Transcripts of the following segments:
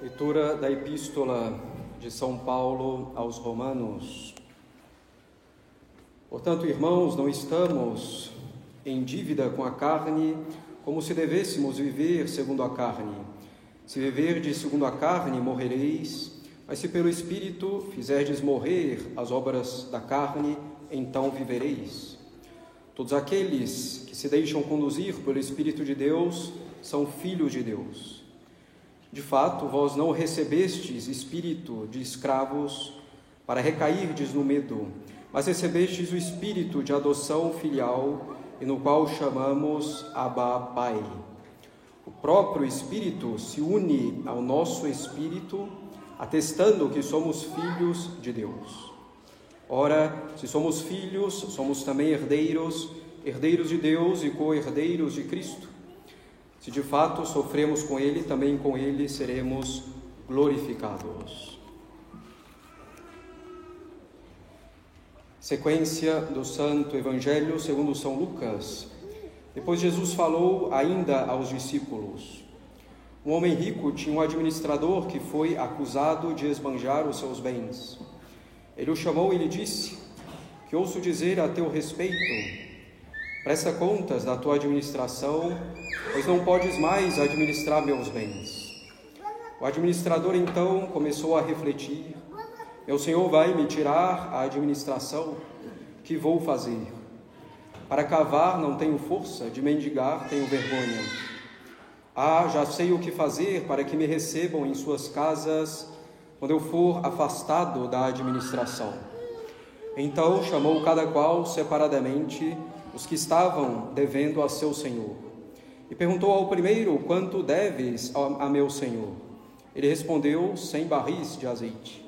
Leitura da Epístola de São Paulo aos Romanos. Portanto, irmãos, não estamos em dívida com a carne, como se devêssemos viver segundo a carne. Se viverdes segundo a carne, morrereis, mas se pelo Espírito fizerdes morrer as obras da carne, então vivereis. Todos aqueles que se deixam conduzir pelo Espírito de Deus são filhos de Deus. De fato, vós não recebestes espírito de escravos para recairdes no medo, mas recebestes o espírito de adoção filial, e no qual chamamos Abba Pai. O próprio Espírito se une ao nosso espírito, atestando que somos filhos de Deus. Ora, se somos filhos, somos também herdeiros, herdeiros de Deus e co-herdeiros de Cristo se de fato sofremos com Ele, também com Ele seremos glorificados. Sequência do Santo Evangelho segundo São Lucas. Depois Jesus falou ainda aos discípulos. Um homem rico tinha um administrador que foi acusado de esbanjar os seus bens. Ele o chamou e lhe disse: Que ouço dizer a teu respeito? Presta contas da tua administração, pois não podes mais administrar meus bens. O administrador então começou a refletir: Meu senhor vai me tirar a administração? Que vou fazer? Para cavar não tenho força, de mendigar tenho vergonha. Ah, já sei o que fazer para que me recebam em suas casas quando eu for afastado da administração. Então chamou cada qual separadamente os que estavam devendo a seu senhor. E perguntou ao primeiro: Quanto deves a meu senhor? Ele respondeu: Cem barris de azeite.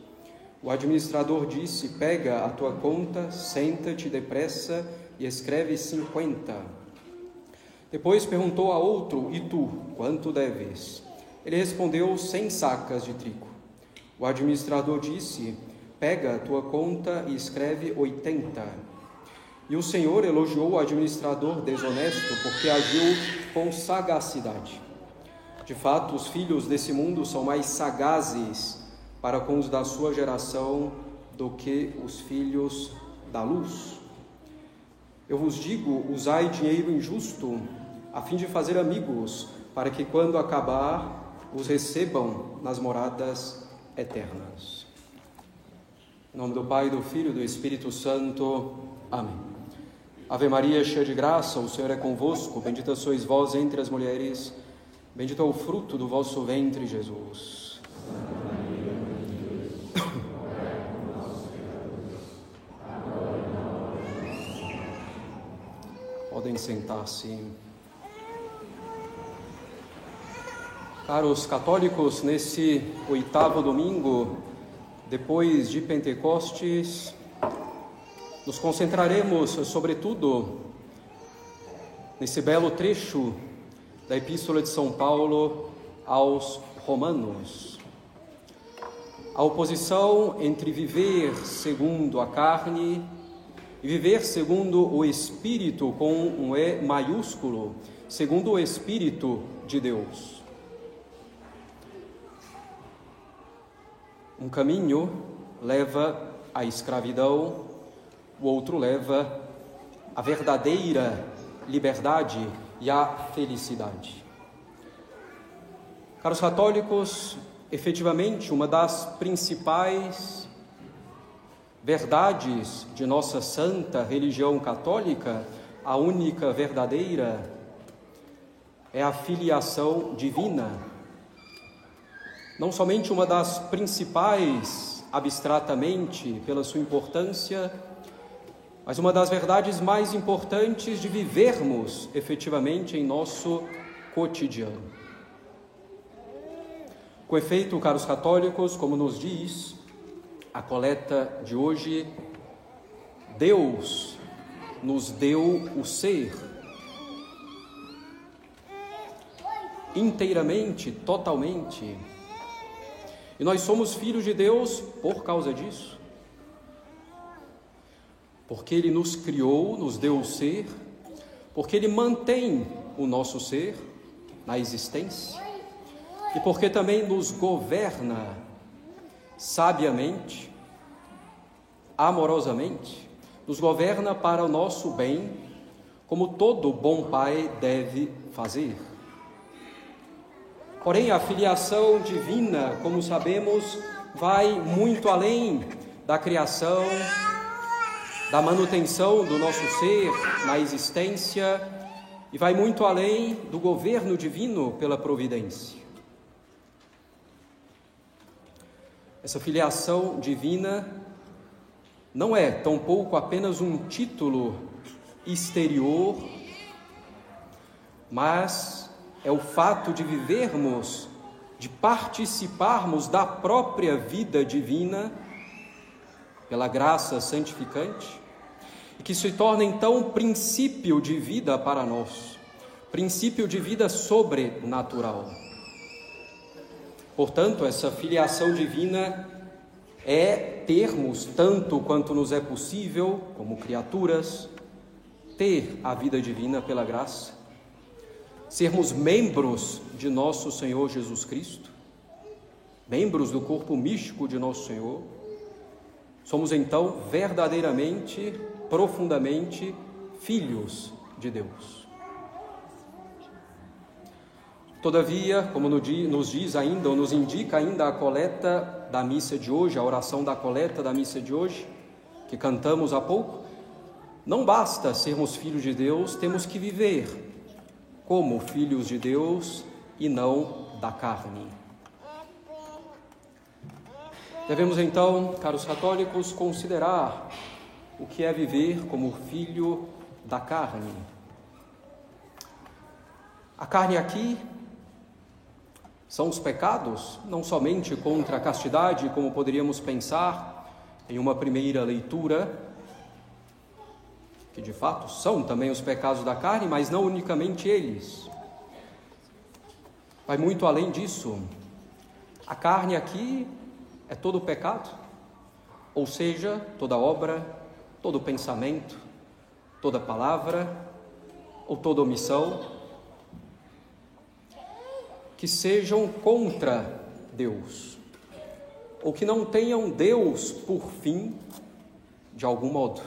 O administrador disse: Pega a tua conta, senta-te depressa e escreve cinquenta. Depois perguntou a outro: E tu, quanto deves? Ele respondeu: Cem sacas de trigo. O administrador disse: Pega a tua conta e escreve oitenta. E o Senhor elogiou o administrador desonesto porque agiu com sagacidade. De fato, os filhos desse mundo são mais sagazes para com os da sua geração do que os filhos da luz. Eu vos digo: usai dinheiro injusto a fim de fazer amigos, para que quando acabar os recebam nas moradas eternas. Em nome do Pai, do Filho e do Espírito Santo. Amém. Ave Maria, cheia de graça, o Senhor é convosco. Bendita sois vós entre as mulheres. Bendito é o fruto do vosso ventre, Jesus. Podem sentar-se. Caros católicos, nesse oitavo domingo, depois de Pentecostes, nos concentraremos, sobretudo, nesse belo trecho da Epístola de São Paulo aos Romanos. A oposição entre viver segundo a carne e viver segundo o Espírito, com um E maiúsculo, segundo o Espírito de Deus. Um caminho leva à escravidão, o outro leva à verdadeira liberdade e à felicidade. Caros católicos, efetivamente, uma das principais verdades de nossa santa religião católica, a única verdadeira, é a filiação divina. Não somente uma das principais, abstratamente, pela sua importância, mas uma das verdades mais importantes de vivermos efetivamente em nosso cotidiano. Com efeito, caros católicos, como nos diz a coleta de hoje, Deus nos deu o ser inteiramente, totalmente. E nós somos filhos de Deus por causa disso porque Ele nos criou, nos deu o ser, porque Ele mantém o nosso ser na existência. e porque também nos governa sabiamente, amorosamente, nos governa para o nosso bem, como todo bom pai deve fazer. Porém, a filiação divina, como sabemos, vai muito além da criação, da manutenção do nosso ser na existência e vai muito além do governo divino pela providência. Essa filiação divina não é tampouco apenas um título exterior, mas é o fato de vivermos, de participarmos da própria vida divina pela graça santificante, e que se torna então princípio de vida para nós, princípio de vida sobrenatural. Portanto, essa filiação divina é termos, tanto quanto nos é possível, como criaturas, ter a vida divina pela graça, sermos membros de nosso Senhor Jesus Cristo, membros do corpo místico de nosso Senhor, somos então verdadeiramente, profundamente filhos de Deus. Todavia, como nos diz ainda, ou nos indica ainda a coleta da missa de hoje, a oração da coleta da missa de hoje, que cantamos há pouco, não basta sermos filhos de Deus, temos que viver como filhos de Deus e não da carne. Devemos então, caros católicos, considerar o que é viver como filho da carne. A carne aqui são os pecados, não somente contra a castidade, como poderíamos pensar em uma primeira leitura, que de fato são também os pecados da carne, mas não unicamente eles. Vai muito além disso. A carne aqui é todo pecado, ou seja, toda obra, todo pensamento, toda palavra ou toda omissão que sejam contra Deus, ou que não tenham Deus por fim, de algum modo,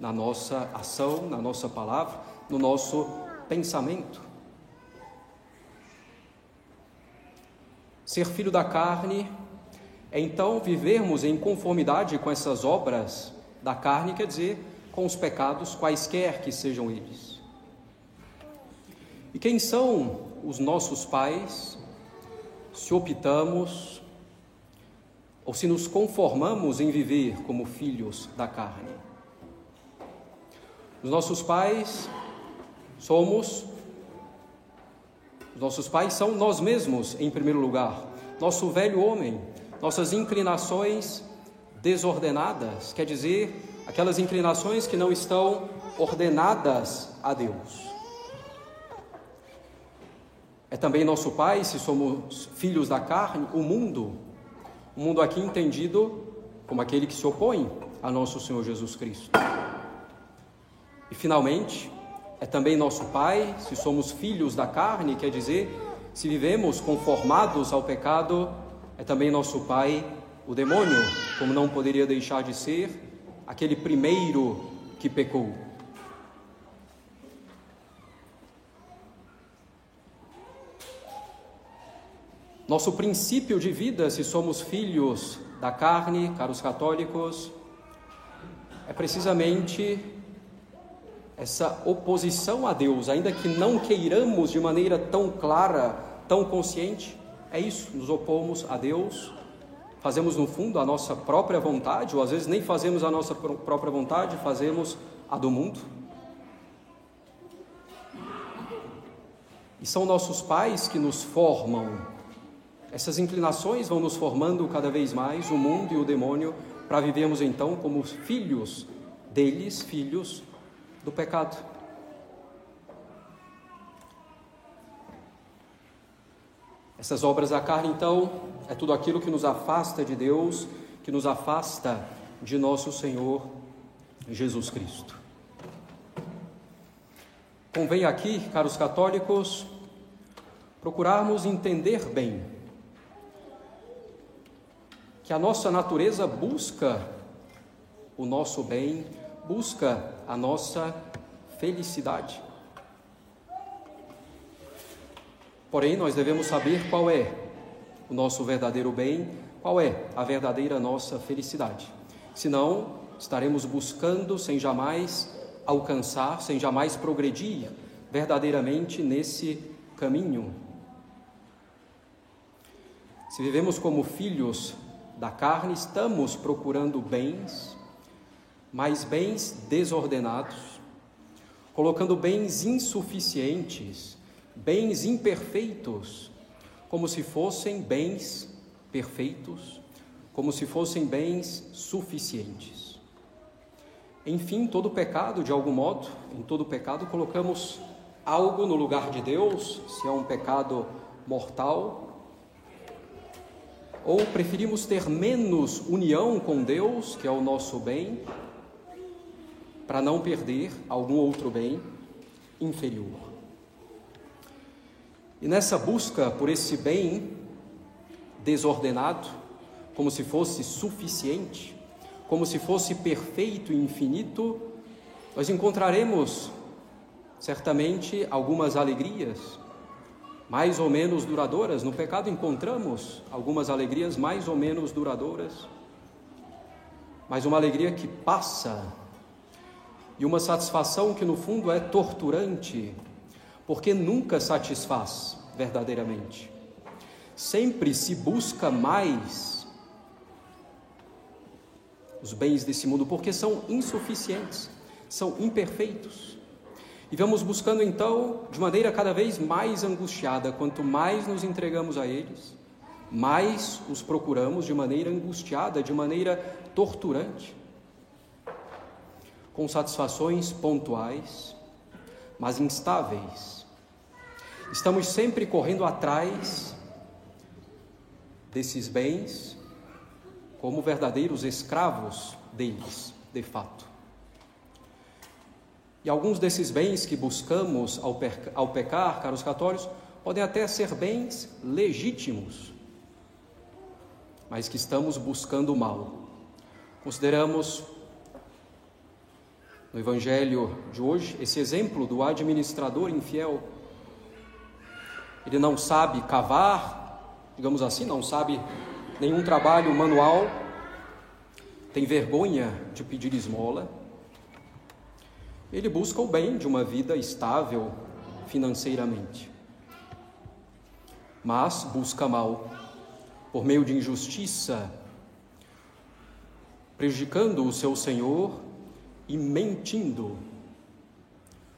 na nossa ação, na nossa palavra, no nosso pensamento. Ser filho da carne é então vivermos em conformidade com essas obras da carne, quer dizer, com os pecados, quaisquer que sejam eles. E quem são os nossos pais, se optamos ou se nos conformamos em viver como filhos da carne. Os nossos pais somos, os nossos pais são nós mesmos em primeiro lugar, nosso velho homem, nossas inclinações desordenadas, quer dizer, aquelas inclinações que não estão ordenadas a Deus. É também nosso Pai, se somos filhos da carne, o mundo. O mundo aqui entendido como aquele que se opõe a nosso Senhor Jesus Cristo. E finalmente, é também nosso Pai, se somos filhos da carne, quer dizer, se vivemos conformados ao pecado, é também nosso Pai, o demônio, como não poderia deixar de ser, aquele primeiro que pecou. Nosso princípio de vida, se somos filhos da carne, caros católicos, é precisamente essa oposição a Deus, ainda que não queiramos de maneira tão clara, tão consciente, é isso, nos opomos a Deus, fazemos no fundo a nossa própria vontade, ou às vezes nem fazemos a nossa própria vontade, fazemos a do mundo. E são nossos pais que nos formam essas inclinações vão nos formando cada vez mais, o mundo e o demônio, para vivermos então como filhos deles, filhos do pecado. Essas obras da carne, então, é tudo aquilo que nos afasta de Deus, que nos afasta de nosso Senhor Jesus Cristo. Convém aqui, caros católicos, procurarmos entender bem que a nossa natureza busca o nosso bem, busca a nossa felicidade. Porém, nós devemos saber qual é o nosso verdadeiro bem, qual é a verdadeira nossa felicidade. Senão, estaremos buscando sem jamais alcançar, sem jamais progredir verdadeiramente nesse caminho. Se vivemos como filhos da carne, estamos procurando bens, mas bens desordenados, colocando bens insuficientes, bens imperfeitos, como se fossem bens perfeitos, como se fossem bens suficientes. Enfim, todo pecado, de algum modo, em todo pecado, colocamos algo no lugar de Deus, se é um pecado mortal, ou preferimos ter menos união com Deus, que é o nosso bem, para não perder algum outro bem inferior. E nessa busca por esse bem desordenado, como se fosse suficiente, como se fosse perfeito e infinito, nós encontraremos certamente algumas alegrias mais ou menos duradouras. No pecado encontramos algumas alegrias mais ou menos duradouras, mas uma alegria que passa e uma satisfação que no fundo é torturante, porque nunca satisfaz verdadeiramente. Sempre se busca mais os bens desse mundo, porque são insuficientes, são imperfeitos. E vamos buscando então de maneira cada vez mais angustiada, quanto mais nos entregamos a eles, mais os procuramos de maneira angustiada, de maneira torturante com satisfações pontuais, mas instáveis. Estamos sempre correndo atrás desses bens como verdadeiros escravos deles, de fato. E alguns desses bens que buscamos ao, ao pecar, caros católicos, podem até ser bens legítimos, mas que estamos buscando o mal. Consideramos no Evangelho de hoje, esse exemplo do administrador infiel. Ele não sabe cavar, digamos assim, não sabe nenhum trabalho manual, tem vergonha de pedir esmola. Ele busca o bem de uma vida estável financeiramente, mas busca mal por meio de injustiça, prejudicando o seu senhor e mentindo.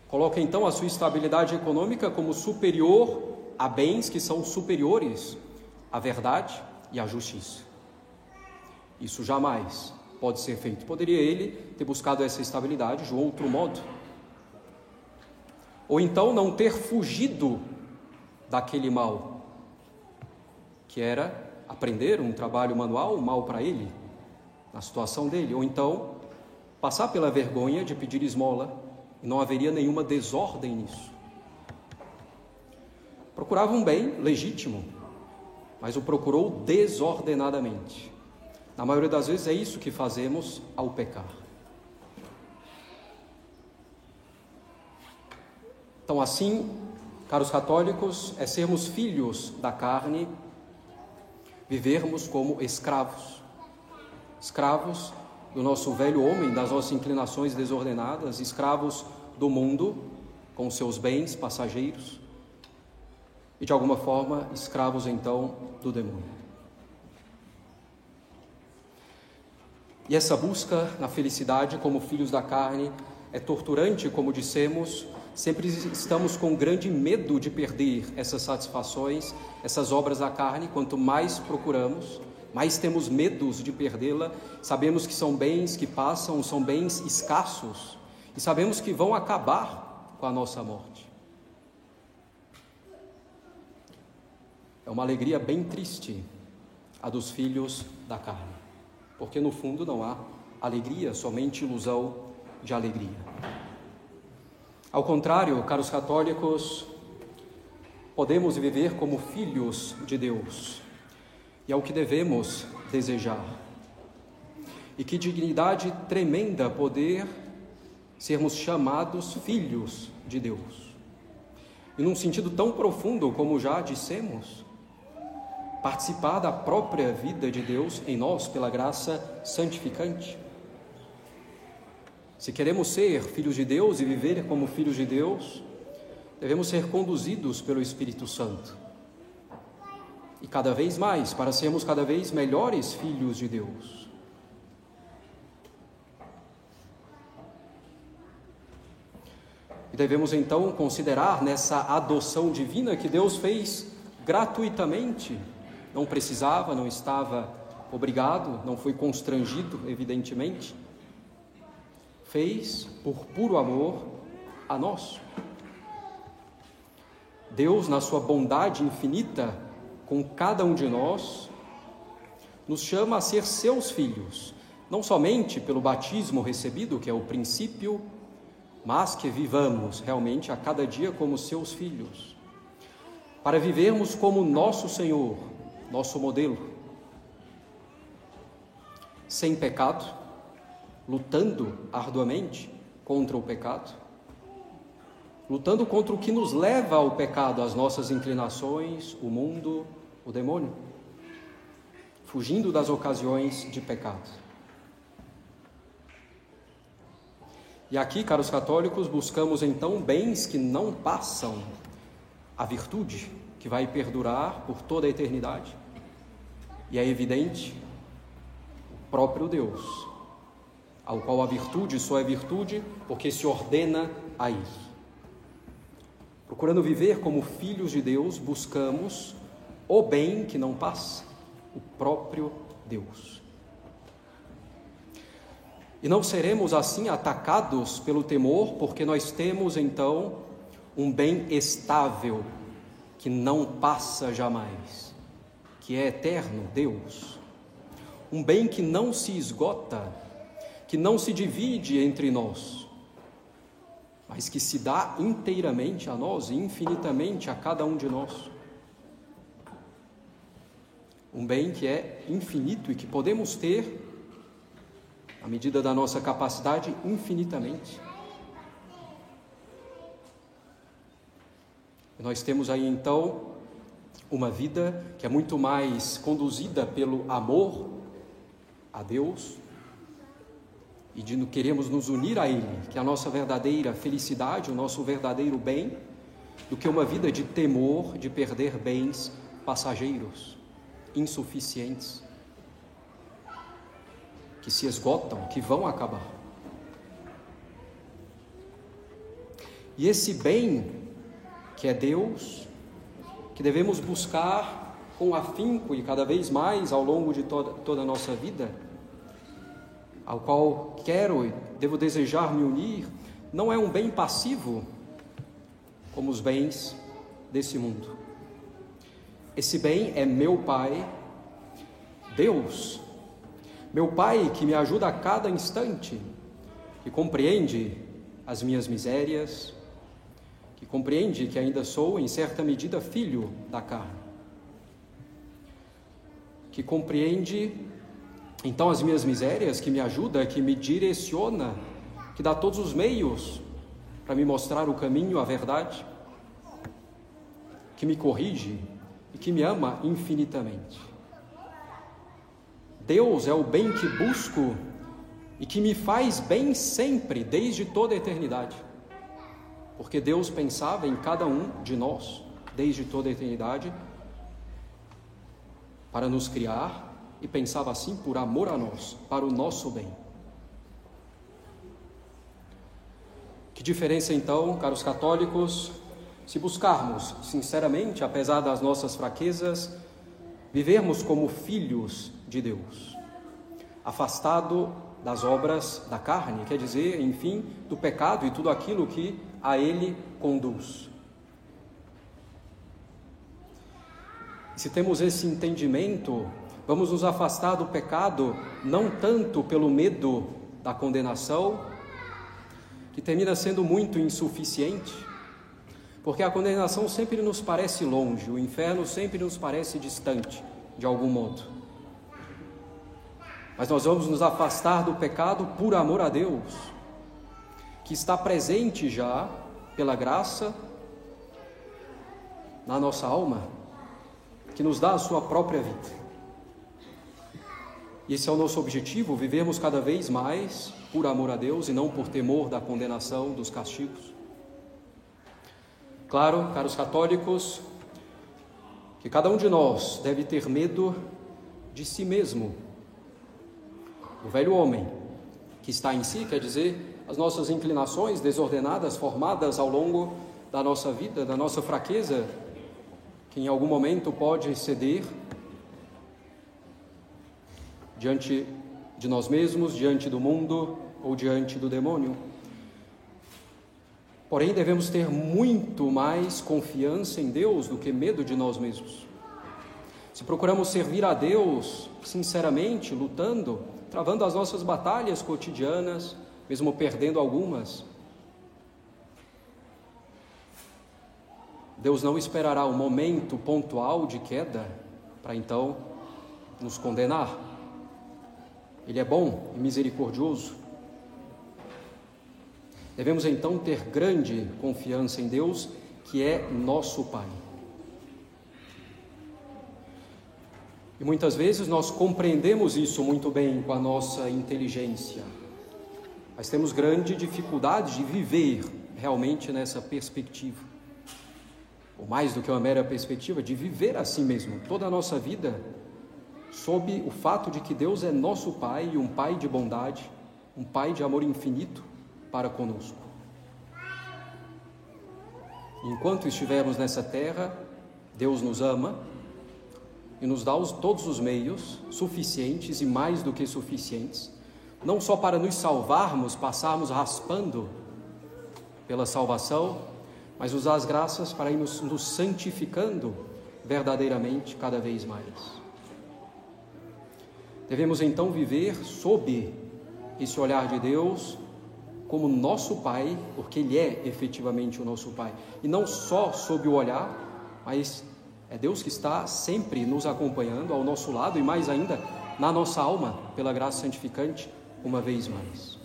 Coloca então a sua estabilidade econômica como superior a bens que são superiores à verdade e à justiça. Isso jamais pode ser feito. Poderia ele ter buscado essa estabilidade de outro modo. Ou então não ter fugido daquele mal, que era aprender um trabalho manual, mal para ele, na situação dele. Ou então passar pela vergonha de pedir esmola, e não haveria nenhuma desordem nisso. Procurava um bem legítimo, mas o procurou desordenadamente. Na maioria das vezes é isso que fazemos ao pecar. Então, assim, caros católicos, é sermos filhos da carne, vivermos como escravos. Escravos do nosso velho homem, das nossas inclinações desordenadas, escravos do mundo, com seus bens passageiros, e de alguma forma escravos então do demônio. E essa busca na felicidade como filhos da carne é torturante, como dissemos, sempre estamos com grande medo de perder essas satisfações, essas obras da carne, quanto mais procuramos, mais temos medos de perdê-la, sabemos que são bens que passam, são bens escassos e sabemos que vão acabar com a nossa morte. É uma alegria bem triste a dos filhos da carne, porque no fundo não há alegria, somente ilusão de alegria. Ao contrário, caros católicos, podemos viver como filhos de Deus. E é o que devemos desejar. E que dignidade tremenda poder sermos chamados filhos de Deus. E num sentido tão profundo como já dissemos, participar da própria vida de Deus em nós pela graça santificante. Se queremos ser filhos de Deus e viver como filhos de Deus, devemos ser conduzidos pelo Espírito Santo. E cada vez mais, para sermos cada vez melhores filhos de Deus. E devemos então considerar nessa adoção divina que Deus fez gratuitamente não precisava, não estava obrigado, não foi constrangido, evidentemente. Fez por puro amor a nós. Deus, na sua bondade infinita com cada um de nós, nos chama a ser seus filhos, não somente pelo batismo recebido, que é o princípio, mas que vivamos realmente a cada dia como seus filhos, para vivermos como nosso Senhor, nosso modelo. Sem pecado, lutando arduamente contra o pecado, lutando contra o que nos leva ao pecado, as nossas inclinações, o mundo, o demônio, fugindo das ocasiões de pecado. E aqui, caros católicos, buscamos então bens que não passam a virtude, que vai perdurar por toda a eternidade. E é evidente, o próprio Deus, ao qual a virtude só é virtude porque se ordena a Ele. Procurando viver como filhos de Deus, buscamos o bem que não passa, o próprio Deus. E não seremos assim atacados pelo temor, porque nós temos então um bem estável que não passa jamais, que é eterno, Deus. Um bem que não se esgota, que não se divide entre nós, mas que se dá inteiramente a nós e infinitamente a cada um de nós. Um bem que é infinito e que podemos ter, à medida da nossa capacidade, infinitamente. Nós temos aí então uma vida que é muito mais conduzida pelo amor a Deus e de queremos nos unir a Ele, que é a nossa verdadeira felicidade, o nosso verdadeiro bem, do que uma vida de temor de perder bens passageiros, insuficientes, que se esgotam, que vão acabar. E esse bem que é Deus, que devemos buscar com afinco e cada vez mais ao longo de toda, toda a nossa vida, ao qual quero e devo desejar me unir, não é um bem passivo, como os bens desse mundo. Esse bem é meu Pai, Deus, meu Pai que me ajuda a cada instante, que compreende as minhas misérias, que compreende que ainda sou, em certa medida, filho da carne, que compreende então as minhas misérias, que me ajuda, que me direciona, que dá todos os meios para me mostrar o caminho, a verdade, que me corrige e que me ama infinitamente. Deus é o bem que busco e que me faz bem sempre, desde toda a eternidade porque Deus pensava em cada um de nós desde toda a eternidade para nos criar e pensava assim por amor a nós, para o nosso bem. Que diferença então, caros católicos, se buscarmos sinceramente, apesar das nossas fraquezas, vivermos como filhos de Deus, afastado das obras da carne, quer dizer, enfim, do pecado e tudo aquilo que a Ele conduz. Se temos esse entendimento, vamos nos afastar do pecado não tanto pelo medo da condenação, que termina sendo muito insuficiente, Porque a condenação sempre nos parece longe, o inferno sempre nos parece distante, de algum modo. Mas nós vamos nos afastar do pecado por amor a Deus, que está presente já, pela graça, na nossa alma, que nos dá a sua própria vida. E esse é o nosso objetivo: vivermos cada vez mais por amor a Deus e não por temor da condenação, dos castigos. Claro, caros católicos, que cada um de nós deve ter medo de si mesmo. O velho homem que está em si, quer dizer, as nossas inclinações desordenadas, formadas ao longo da nossa vida, da nossa fraqueza, que em algum momento pode ceder diante de nós mesmos, diante do mundo ou diante do demônio. Porém, devemos ter muito mais confiança em Deus do que medo de nós mesmos. Se procuramos servir a Deus sinceramente, lutando, travando as nossas batalhas cotidianas, mesmo perdendo algumas, Deus não esperará o um momento pontual de queda para então nos condenar. Ele é bom e misericordioso. Devemos então ter grande confiança em Deus, que é nosso Pai. E muitas vezes nós compreendemos isso muito bem com a nossa inteligência, mas temos grande dificuldade de viver realmente nessa perspectiva. Ou mais do que uma mera perspectiva, de viver assim mesmo, toda a nossa vida, sob o fato de que Deus é nosso Pai e um Pai de bondade, um Pai de amor infinito para conosco. Enquanto estivermos nessa terra, Deus nos ama e nos dá os, todos os meios suficientes e mais do que suficientes, não só para nos salvarmos, passarmos raspando pela salvação, mas dá as graças para irmos nos santificando verdadeiramente cada vez mais. Devemos então viver sob esse olhar de Deus como nosso Pai, porque Ele é efetivamente o nosso Pai, e não só sob o olhar, mas é Deus que está sempre nos acompanhando ao nosso lado e mais ainda na nossa alma, pela graça santificante, uma vez mais.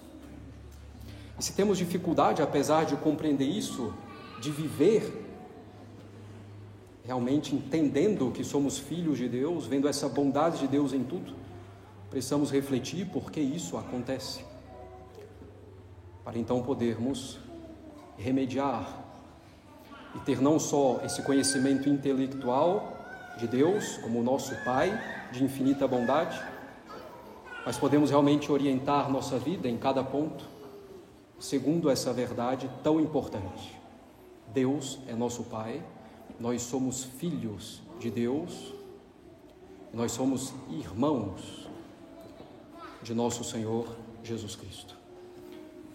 E se temos dificuldade, apesar de compreender isso, de viver realmente entendendo que somos filhos de Deus, vendo essa bondade de Deus em tudo, precisamos refletir por que isso acontece, para então podermos remediar e ter não só esse conhecimento intelectual de Deus, como nosso Pai, de infinita bondade, mas podemos realmente orientar nossa vida em cada ponto, segundo essa verdade tão importante. Deus é nosso Pai, nós somos filhos de Deus, nós somos irmãos de nosso Senhor Jesus Cristo.